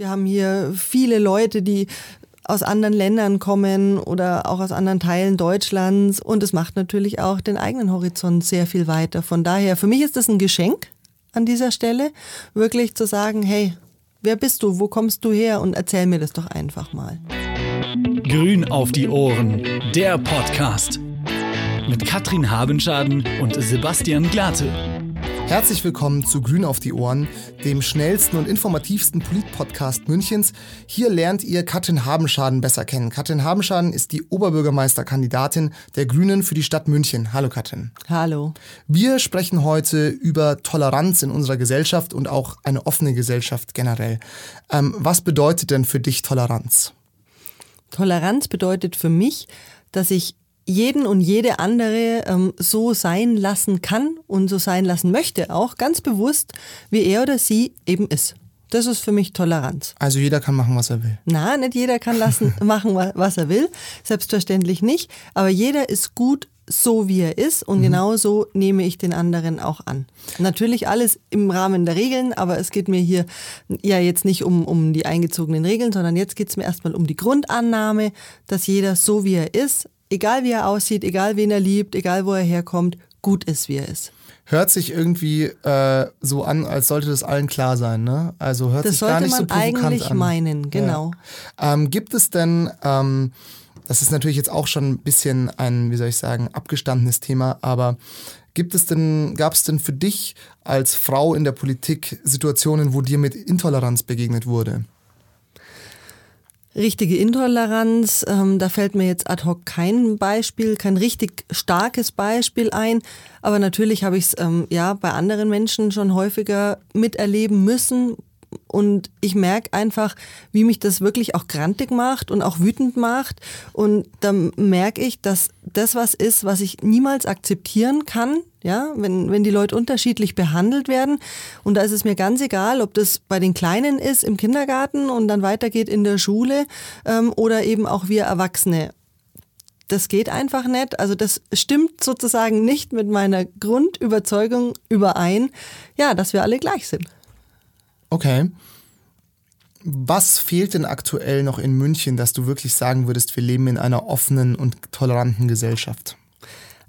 Wir haben hier viele Leute, die aus anderen Ländern kommen oder auch aus anderen Teilen Deutschlands und es macht natürlich auch den eigenen Horizont sehr viel weiter. Von daher, für mich ist das ein Geschenk an dieser Stelle, wirklich zu sagen, hey, wer bist du, wo kommst du her und erzähl mir das doch einfach mal. Grün auf die Ohren, der Podcast mit Katrin Habenschaden und Sebastian Glate. Herzlich willkommen zu Grün auf die Ohren, dem schnellsten und informativsten Polit-Podcast Münchens. Hier lernt ihr Katrin Habenschaden besser kennen. Katrin Habenschaden ist die Oberbürgermeisterkandidatin der Grünen für die Stadt München. Hallo Katrin. Hallo. Wir sprechen heute über Toleranz in unserer Gesellschaft und auch eine offene Gesellschaft generell. Ähm, was bedeutet denn für dich Toleranz? Toleranz bedeutet für mich, dass ich jeden und jede andere ähm, so sein lassen kann und so sein lassen möchte, auch ganz bewusst, wie er oder sie eben ist. Das ist für mich Toleranz. Also jeder kann machen, was er will. Na, nicht jeder kann lassen, machen, was er will. Selbstverständlich nicht. Aber jeder ist gut so, wie er ist. Und mhm. genauso nehme ich den anderen auch an. Natürlich alles im Rahmen der Regeln, aber es geht mir hier ja jetzt nicht um, um die eingezogenen Regeln, sondern jetzt geht es mir erstmal um die Grundannahme, dass jeder so, wie er ist, egal wie er aussieht, egal wen er liebt, egal wo er herkommt, gut ist, wie er ist. Hört sich irgendwie äh, so an, als sollte das allen klar sein, ne? Also hört das sich gar nicht so provokant an. Das sollte man eigentlich meinen, genau. Ja. Ähm, gibt es denn, ähm, das ist natürlich jetzt auch schon ein bisschen ein, wie soll ich sagen, abgestandenes Thema, aber Gibt es denn, gab es denn für dich als Frau in der Politik Situationen, wo dir mit Intoleranz begegnet wurde? Richtige Intoleranz, ähm, da fällt mir jetzt ad hoc kein Beispiel, kein richtig starkes Beispiel ein. Aber natürlich habe ich es ähm, ja bei anderen Menschen schon häufiger miterleben müssen, und ich merke einfach, wie mich das wirklich auch grantig macht und auch wütend macht. Und dann merke ich, dass das was ist, was ich niemals akzeptieren kann. Ja, wenn, wenn die Leute unterschiedlich behandelt werden. Und da ist es mir ganz egal, ob das bei den Kleinen ist im Kindergarten und dann weitergeht in der Schule ähm, oder eben auch wir Erwachsene das geht einfach nicht. Also das stimmt sozusagen nicht mit meiner Grundüberzeugung überein, ja, dass wir alle gleich sind. Okay. Was fehlt denn aktuell noch in München, dass du wirklich sagen würdest, wir leben in einer offenen und toleranten Gesellschaft?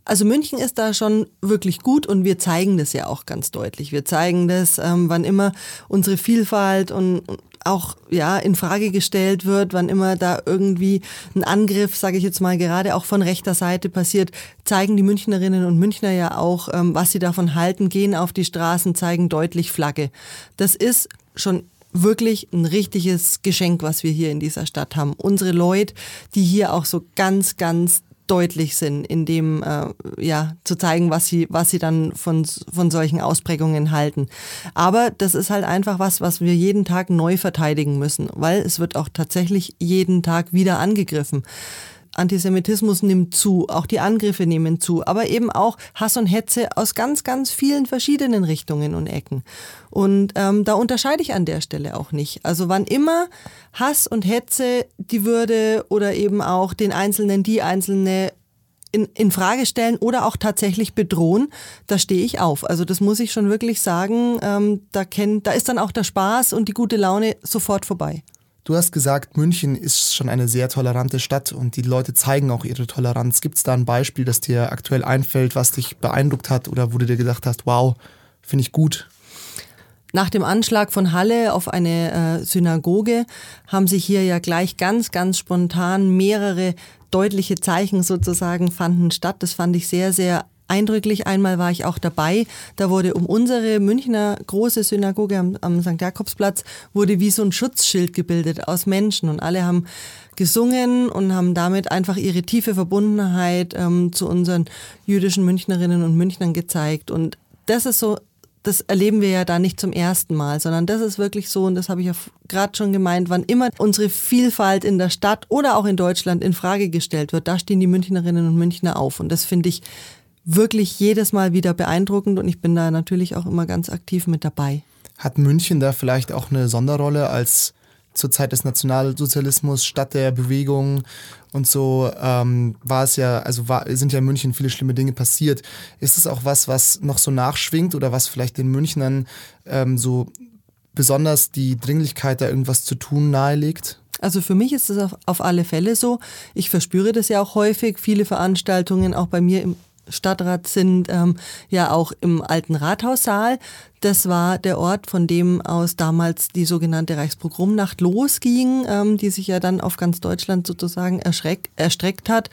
Also München ist da schon wirklich gut und wir zeigen das ja auch ganz deutlich. Wir zeigen das, ähm, wann immer unsere Vielfalt und auch ja in Frage gestellt wird, wann immer da irgendwie ein Angriff, sage ich jetzt mal gerade auch von rechter Seite passiert, zeigen die Münchnerinnen und Münchner ja auch, ähm, was sie davon halten, gehen auf die Straßen, zeigen deutlich Flagge. Das ist schon wirklich ein richtiges Geschenk, was wir hier in dieser Stadt haben. Unsere Leute, die hier auch so ganz, ganz deutlich sind, in dem äh, ja zu zeigen, was sie was sie dann von von solchen Ausprägungen halten. Aber das ist halt einfach was, was wir jeden Tag neu verteidigen müssen, weil es wird auch tatsächlich jeden Tag wieder angegriffen. Antisemitismus nimmt zu, auch die Angriffe nehmen zu, aber eben auch Hass und Hetze aus ganz, ganz vielen verschiedenen Richtungen und Ecken. Und ähm, da unterscheide ich an der Stelle auch nicht. Also wann immer Hass und Hetze die Würde oder eben auch den Einzelnen, die Einzelne in, in Frage stellen oder auch tatsächlich bedrohen, da stehe ich auf. Also das muss ich schon wirklich sagen. Ähm, da, kennt, da ist dann auch der Spaß und die gute Laune sofort vorbei. Du hast gesagt, München ist schon eine sehr tolerante Stadt und die Leute zeigen auch ihre Toleranz. Gibt es da ein Beispiel, das dir aktuell einfällt, was dich beeindruckt hat oder wo du dir gedacht hast, wow, finde ich gut? Nach dem Anschlag von Halle auf eine äh, Synagoge haben sich hier ja gleich ganz, ganz spontan mehrere deutliche Zeichen sozusagen fanden statt. Das fand ich sehr, sehr eindrücklich. Einmal war ich auch dabei. Da wurde um unsere Münchner große Synagoge am, am St. Jakobsplatz wurde wie so ein Schutzschild gebildet aus Menschen und alle haben gesungen und haben damit einfach ihre tiefe Verbundenheit ähm, zu unseren jüdischen Münchnerinnen und Münchnern gezeigt. Und das ist so das erleben wir ja da nicht zum ersten Mal, sondern das ist wirklich so, und das habe ich ja gerade schon gemeint, wann immer unsere Vielfalt in der Stadt oder auch in Deutschland in Frage gestellt wird, da stehen die Münchnerinnen und Münchner auf. Und das finde ich wirklich jedes Mal wieder beeindruckend und ich bin da natürlich auch immer ganz aktiv mit dabei. Hat München da vielleicht auch eine Sonderrolle als zur Zeit des Nationalsozialismus, Stadt der Bewegung und so ähm, war es ja, also war, sind ja in München viele schlimme Dinge passiert. Ist es auch was, was noch so nachschwingt oder was vielleicht den Münchnern ähm, so besonders die Dringlichkeit, da irgendwas zu tun, nahelegt? Also für mich ist es auf, auf alle Fälle so. Ich verspüre das ja auch häufig. Viele Veranstaltungen auch bei mir im Stadtrat sind ähm, ja auch im alten Rathaussaal. Das war der Ort, von dem aus damals die sogenannte Reichspogromnacht losging, ähm, die sich ja dann auf ganz Deutschland sozusagen erstreckt hat.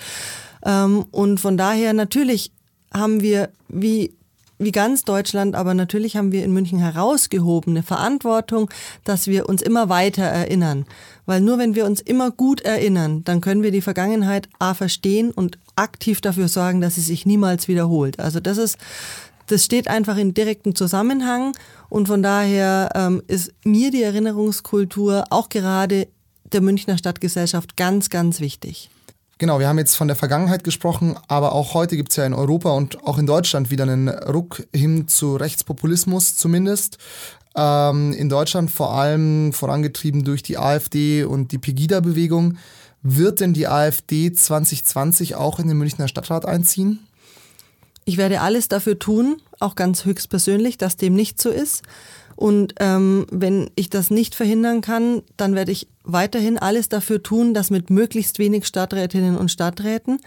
Ähm, und von daher natürlich haben wir wie wie ganz Deutschland, aber natürlich haben wir in München herausgehobene Verantwortung, dass wir uns immer weiter erinnern. Weil nur wenn wir uns immer gut erinnern, dann können wir die Vergangenheit A verstehen und aktiv dafür sorgen, dass sie sich niemals wiederholt. Also das ist, das steht einfach in direktem Zusammenhang und von daher ähm, ist mir die Erinnerungskultur auch gerade der Münchner Stadtgesellschaft ganz, ganz wichtig. Genau, wir haben jetzt von der Vergangenheit gesprochen, aber auch heute gibt es ja in Europa und auch in Deutschland wieder einen Ruck hin zu Rechtspopulismus zumindest. Ähm, in Deutschland vor allem vorangetrieben durch die AfD und die Pegida-Bewegung. Wird denn die AfD 2020 auch in den Münchner Stadtrat einziehen? Ich werde alles dafür tun, auch ganz höchstpersönlich, dass dem nicht so ist. Und ähm, wenn ich das nicht verhindern kann, dann werde ich weiterhin alles dafür tun, dass mit möglichst wenig Stadträtinnen und Stadträten,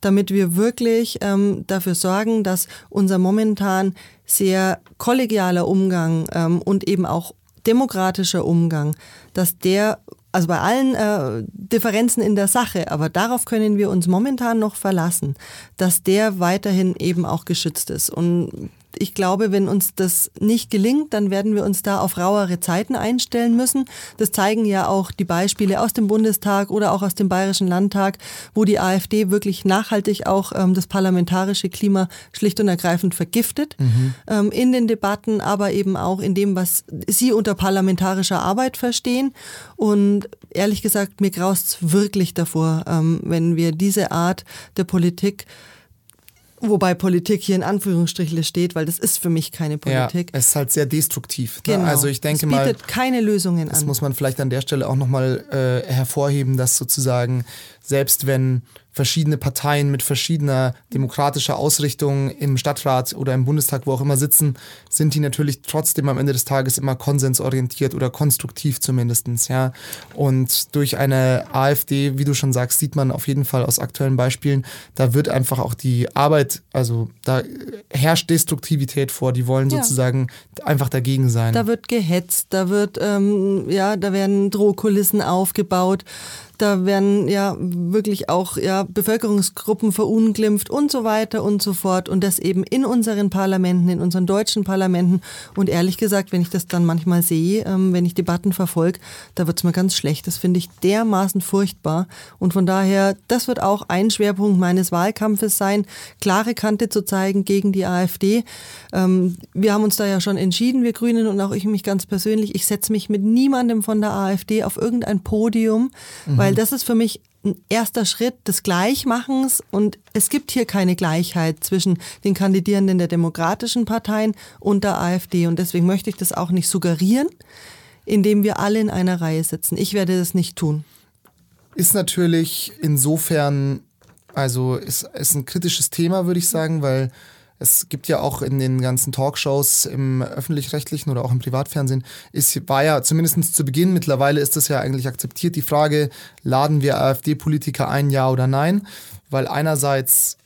damit wir wirklich ähm, dafür sorgen, dass unser momentan sehr kollegialer Umgang ähm, und eben auch demokratischer Umgang, dass der also bei allen äh, Differenzen in der Sache, aber darauf können wir uns momentan noch verlassen, dass der weiterhin eben auch geschützt ist. Und ich glaube, wenn uns das nicht gelingt, dann werden wir uns da auf rauere Zeiten einstellen müssen. Das zeigen ja auch die Beispiele aus dem Bundestag oder auch aus dem Bayerischen Landtag, wo die AfD wirklich nachhaltig auch ähm, das parlamentarische Klima schlicht und ergreifend vergiftet. Mhm. Ähm, in den Debatten, aber eben auch in dem, was sie unter parlamentarischer Arbeit verstehen. Und ehrlich gesagt, mir graust wirklich davor, ähm, wenn wir diese Art der Politik Wobei Politik hier in Anführungsstrichen steht, weil das ist für mich keine Politik. Ja, es ist halt sehr destruktiv. Ne? Genau. Also ich denke es bietet mal, keine Lösungen das an. Das muss man vielleicht an der Stelle auch nochmal äh, hervorheben, dass sozusagen selbst wenn verschiedene Parteien mit verschiedener demokratischer Ausrichtung im Stadtrat oder im Bundestag, wo auch immer sitzen, sind die natürlich trotzdem am Ende des Tages immer konsensorientiert oder konstruktiv zumindestens, ja. Und durch eine AfD, wie du schon sagst, sieht man auf jeden Fall aus aktuellen Beispielen, da wird einfach auch die Arbeit, also da herrscht Destruktivität vor, die wollen ja. sozusagen einfach dagegen sein. Da wird gehetzt, da wird, ähm, ja, da werden Drohkulissen aufgebaut. Da werden ja wirklich auch ja, Bevölkerungsgruppen verunglimpft und so weiter und so fort. Und das eben in unseren Parlamenten, in unseren deutschen Parlamenten. Und ehrlich gesagt, wenn ich das dann manchmal sehe, ähm, wenn ich Debatten verfolge, da wird es mir ganz schlecht. Das finde ich dermaßen furchtbar. Und von daher, das wird auch ein Schwerpunkt meines Wahlkampfes sein, klare Kante zu zeigen gegen die AfD. Ähm, wir haben uns da ja schon entschieden, wir Grünen und auch ich mich ganz persönlich. Ich setze mich mit niemandem von der AfD auf irgendein Podium, mhm. weil weil das ist für mich ein erster Schritt des Gleichmachens und es gibt hier keine Gleichheit zwischen den Kandidierenden der demokratischen Parteien und der AfD und deswegen möchte ich das auch nicht suggerieren, indem wir alle in einer Reihe sitzen. Ich werde das nicht tun. Ist natürlich insofern, also ist, ist ein kritisches Thema, würde ich sagen, weil es gibt ja auch in den ganzen Talkshows im öffentlich-rechtlichen oder auch im Privatfernsehen, ist, war ja zumindest zu Beginn, mittlerweile ist das ja eigentlich akzeptiert, die Frage, laden wir AfD-Politiker ein, ja oder nein? Weil einerseits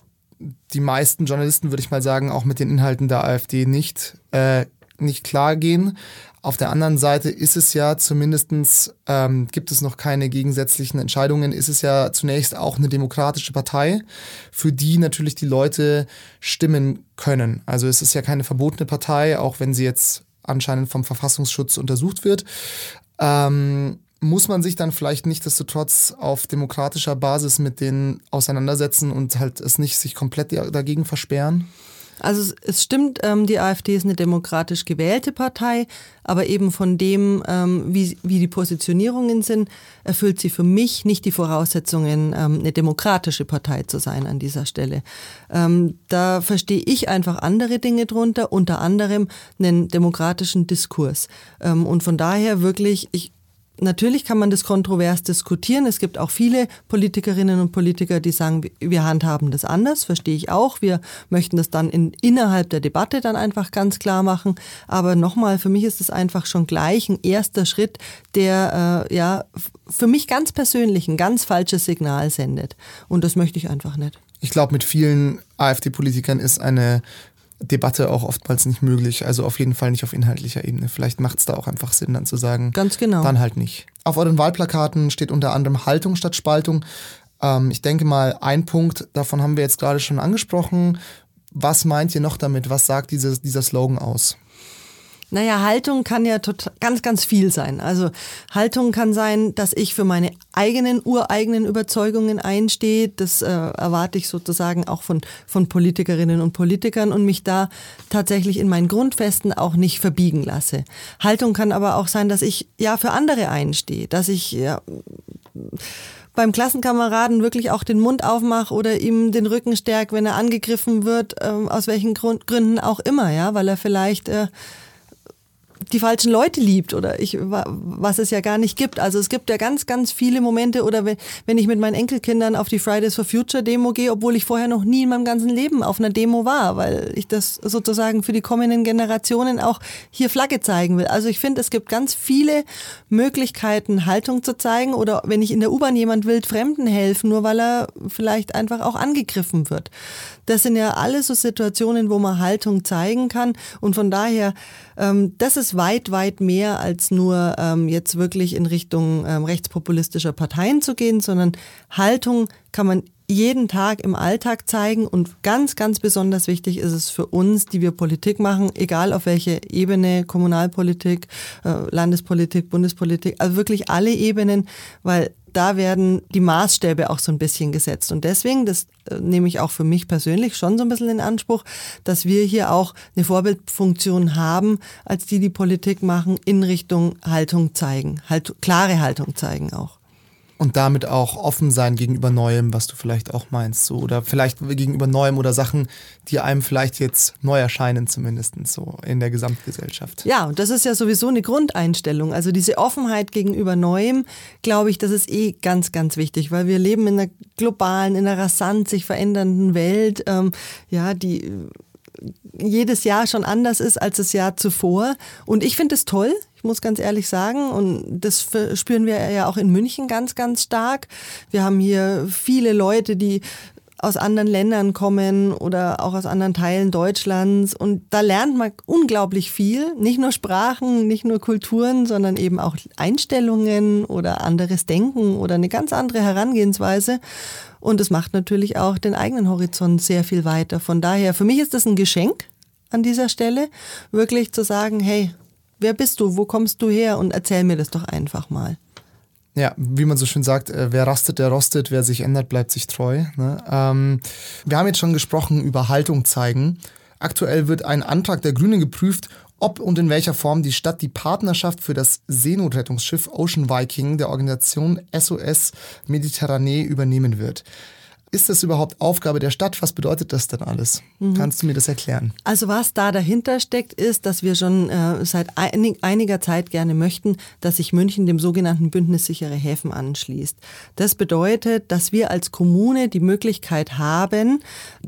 die meisten Journalisten, würde ich mal sagen, auch mit den Inhalten der AfD nicht, äh, nicht klar gehen. Auf der anderen Seite ist es ja zumindestens ähm, gibt es noch keine gegensätzlichen Entscheidungen, ist es ja zunächst auch eine demokratische Partei, für die natürlich die Leute stimmen können. Also es ist ja keine verbotene Partei, auch wenn sie jetzt anscheinend vom Verfassungsschutz untersucht wird. Ähm, muss man sich dann vielleicht nichtsdestotrotz auf demokratischer Basis mit denen auseinandersetzen und halt es nicht sich komplett dagegen versperren? Also es stimmt, ähm, die AfD ist eine demokratisch gewählte Partei, aber eben von dem, ähm, wie, wie die Positionierungen sind, erfüllt sie für mich nicht die Voraussetzungen, ähm, eine demokratische Partei zu sein an dieser Stelle. Ähm, da verstehe ich einfach andere Dinge drunter, unter anderem einen demokratischen Diskurs. Ähm, und von daher wirklich, ich natürlich kann man das kontrovers diskutieren. Es gibt auch viele Politikerinnen und Politiker, die sagen, wir handhaben das anders, verstehe ich auch. Wir möchten das dann in, innerhalb der Debatte dann einfach ganz klar machen. Aber nochmal, für mich ist es einfach schon gleich ein erster Schritt, der äh, ja für mich ganz persönlich ein ganz falsches Signal sendet. Und das möchte ich einfach nicht. Ich glaube, mit vielen AfD-Politikern ist eine Debatte auch oftmals nicht möglich. Also auf jeden Fall nicht auf inhaltlicher Ebene. Vielleicht macht es da auch einfach Sinn, dann zu sagen, ganz genau. dann halt nicht. Auf euren Wahlplakaten steht unter anderem Haltung statt Spaltung. Ähm, ich denke mal, ein Punkt davon haben wir jetzt gerade schon angesprochen. Was meint ihr noch damit? Was sagt dieses, dieser Slogan aus? Naja, Haltung kann ja total, ganz, ganz viel sein. Also Haltung kann sein, dass ich für meine eigenen, ureigenen Überzeugungen einstehe. Das äh, erwarte ich sozusagen auch von, von Politikerinnen und Politikern und mich da tatsächlich in meinen Grundfesten auch nicht verbiegen lasse. Haltung kann aber auch sein, dass ich ja für andere einstehe, dass ich ja, beim Klassenkameraden wirklich auch den Mund aufmache oder ihm den Rücken stärke, wenn er angegriffen wird, äh, aus welchen Grund, Gründen auch immer, ja, weil er vielleicht äh, die falschen Leute liebt oder ich, was es ja gar nicht gibt. Also es gibt ja ganz, ganz viele Momente oder wenn, ich mit meinen Enkelkindern auf die Fridays for Future Demo gehe, obwohl ich vorher noch nie in meinem ganzen Leben auf einer Demo war, weil ich das sozusagen für die kommenden Generationen auch hier Flagge zeigen will. Also ich finde, es gibt ganz viele Möglichkeiten, Haltung zu zeigen oder wenn ich in der U-Bahn jemand wild Fremden helfen, nur weil er vielleicht einfach auch angegriffen wird. Das sind ja alle so Situationen, wo man Haltung zeigen kann und von daher, ähm, das ist weit, weit mehr als nur ähm, jetzt wirklich in Richtung ähm, rechtspopulistischer Parteien zu gehen, sondern Haltung kann man jeden Tag im Alltag zeigen. Und ganz, ganz besonders wichtig ist es für uns, die wir Politik machen, egal auf welche Ebene, Kommunalpolitik, äh, Landespolitik, Bundespolitik, also wirklich alle Ebenen, weil da werden die Maßstäbe auch so ein bisschen gesetzt. Und deswegen, das äh, nehme ich auch für mich persönlich schon so ein bisschen in Anspruch, dass wir hier auch eine Vorbildfunktion haben, als die die Politik machen, in Richtung Haltung zeigen, halt klare Haltung zeigen auch. Und damit auch offen sein gegenüber Neuem, was du vielleicht auch meinst. So. Oder vielleicht gegenüber Neuem oder Sachen, die einem vielleicht jetzt neu erscheinen, zumindest so in der Gesamtgesellschaft. Ja, und das ist ja sowieso eine Grundeinstellung. Also diese Offenheit gegenüber Neuem, glaube ich, das ist eh ganz, ganz wichtig, weil wir leben in einer globalen, in einer rasant sich verändernden Welt, ähm, ja, die jedes Jahr schon anders ist als das Jahr zuvor. Und ich finde es toll. Ich muss ganz ehrlich sagen, und das spüren wir ja auch in München ganz, ganz stark. Wir haben hier viele Leute, die aus anderen Ländern kommen oder auch aus anderen Teilen Deutschlands. Und da lernt man unglaublich viel. Nicht nur Sprachen, nicht nur Kulturen, sondern eben auch Einstellungen oder anderes Denken oder eine ganz andere Herangehensweise. Und es macht natürlich auch den eigenen Horizont sehr viel weiter. Von daher, für mich ist das ein Geschenk an dieser Stelle, wirklich zu sagen, hey, wer bist du, wo kommst du her und erzähl mir das doch einfach mal. Ja, wie man so schön sagt, äh, wer rastet, der rostet, wer sich ändert, bleibt sich treu. Ne? Ähm, wir haben jetzt schon gesprochen über Haltung zeigen. Aktuell wird ein Antrag der Grünen geprüft, ob und in welcher Form die Stadt die Partnerschaft für das Seenotrettungsschiff Ocean Viking der Organisation SOS Mediterranee übernehmen wird. Ist das überhaupt Aufgabe der Stadt? Was bedeutet das denn alles? Mhm. Kannst du mir das erklären? Also was da dahinter steckt, ist, dass wir schon äh, seit einig, einiger Zeit gerne möchten, dass sich München dem sogenannten Bündnis sichere Häfen anschließt. Das bedeutet, dass wir als Kommune die Möglichkeit haben,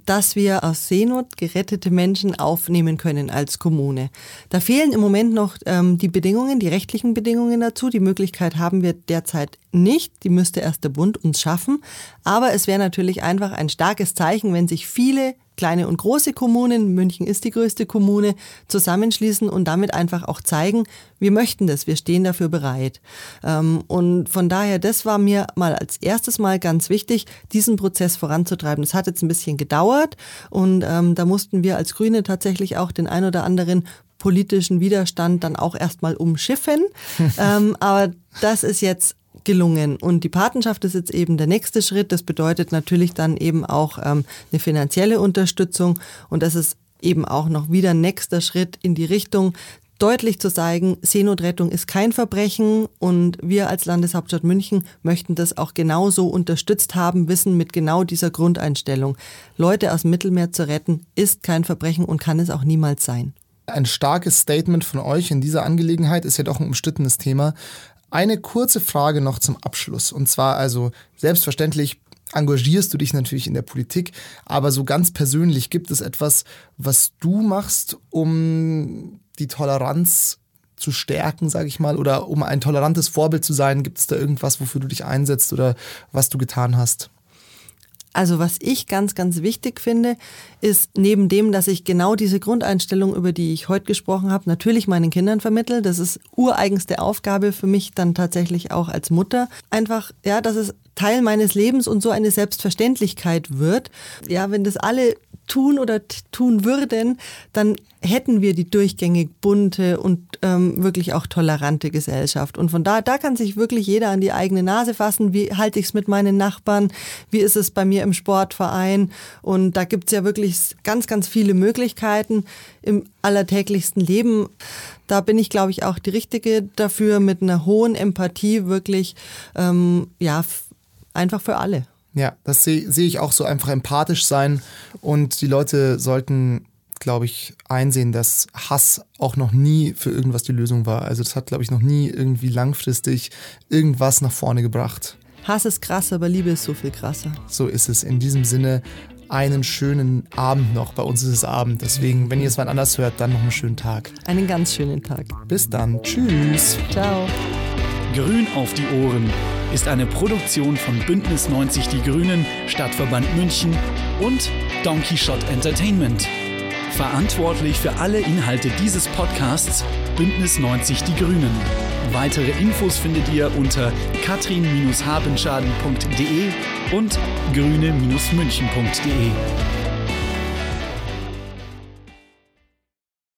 dass wir aus Seenot gerettete Menschen aufnehmen können als Kommune. Da fehlen im Moment noch ähm, die Bedingungen, die rechtlichen Bedingungen dazu. Die Möglichkeit haben wir derzeit nicht. Die müsste erst der Bund uns schaffen. Aber es wäre natürlich einfach ein starkes Zeichen, wenn sich viele kleine und große Kommunen, München ist die größte Kommune, zusammenschließen und damit einfach auch zeigen, wir möchten das, wir stehen dafür bereit. Ähm, und von daher, das war mir mal als erstes Mal ganz wichtig, diesen Prozess voranzutreiben. Das hat jetzt ein bisschen gedauert und ähm, da mussten wir als Grüne tatsächlich auch den ein oder anderen politischen Widerstand dann auch erstmal umschiffen. ähm, aber das ist jetzt gelungen. Und die Patenschaft ist jetzt eben der nächste Schritt. Das bedeutet natürlich dann eben auch ähm, eine finanzielle Unterstützung. Und das ist eben auch noch wieder nächster Schritt in die Richtung, deutlich zu zeigen, Seenotrettung ist kein Verbrechen und wir als Landeshauptstadt München möchten das auch genauso unterstützt haben, wissen mit genau dieser Grundeinstellung. Leute aus dem Mittelmeer zu retten ist kein Verbrechen und kann es auch niemals sein. Ein starkes Statement von euch in dieser Angelegenheit ist ja doch ein umstrittenes Thema. Eine kurze Frage noch zum Abschluss. Und zwar also selbstverständlich engagierst du dich natürlich in der Politik, aber so ganz persönlich gibt es etwas, was du machst, um die Toleranz zu stärken, sage ich mal, oder um ein tolerantes Vorbild zu sein? Gibt es da irgendwas, wofür du dich einsetzt oder was du getan hast? Also was ich ganz, ganz wichtig finde, ist neben dem, dass ich genau diese Grundeinstellung, über die ich heute gesprochen habe, natürlich meinen Kindern vermittel. Das ist ureigenste Aufgabe für mich dann tatsächlich auch als Mutter. Einfach, ja, dass es Teil meines Lebens und so eine Selbstverständlichkeit wird. Ja, wenn das alle tun oder tun würden, dann hätten wir die durchgängig bunte und ähm, wirklich auch tolerante Gesellschaft. Und von da, da kann sich wirklich jeder an die eigene Nase fassen. Wie halte ich es mit meinen Nachbarn? Wie ist es bei mir im Sportverein? Und da gibt es ja wirklich ganz, ganz viele Möglichkeiten im allertäglichsten Leben. Da bin ich, glaube ich, auch die Richtige dafür, mit einer hohen Empathie wirklich, ähm, ja, einfach für alle. Ja, das sehe seh ich auch so einfach empathisch sein und die Leute sollten, glaube ich, einsehen, dass Hass auch noch nie für irgendwas die Lösung war. Also das hat, glaube ich, noch nie irgendwie langfristig irgendwas nach vorne gebracht. Hass ist krass, aber Liebe ist so viel krasser. So ist es. In diesem Sinne einen schönen Abend noch. Bei uns ist es Abend. Deswegen, wenn ihr es mal anders hört, dann noch einen schönen Tag. Einen ganz schönen Tag. Bis dann. Tschüss. Ciao. Grün auf die Ohren ist eine Produktion von Bündnis 90 Die Grünen, Stadtverband München und Donkey Shot Entertainment. Verantwortlich für alle Inhalte dieses Podcasts Bündnis 90 Die Grünen. Weitere Infos findet ihr unter katrin-habenschaden.de und grüne-münchen.de.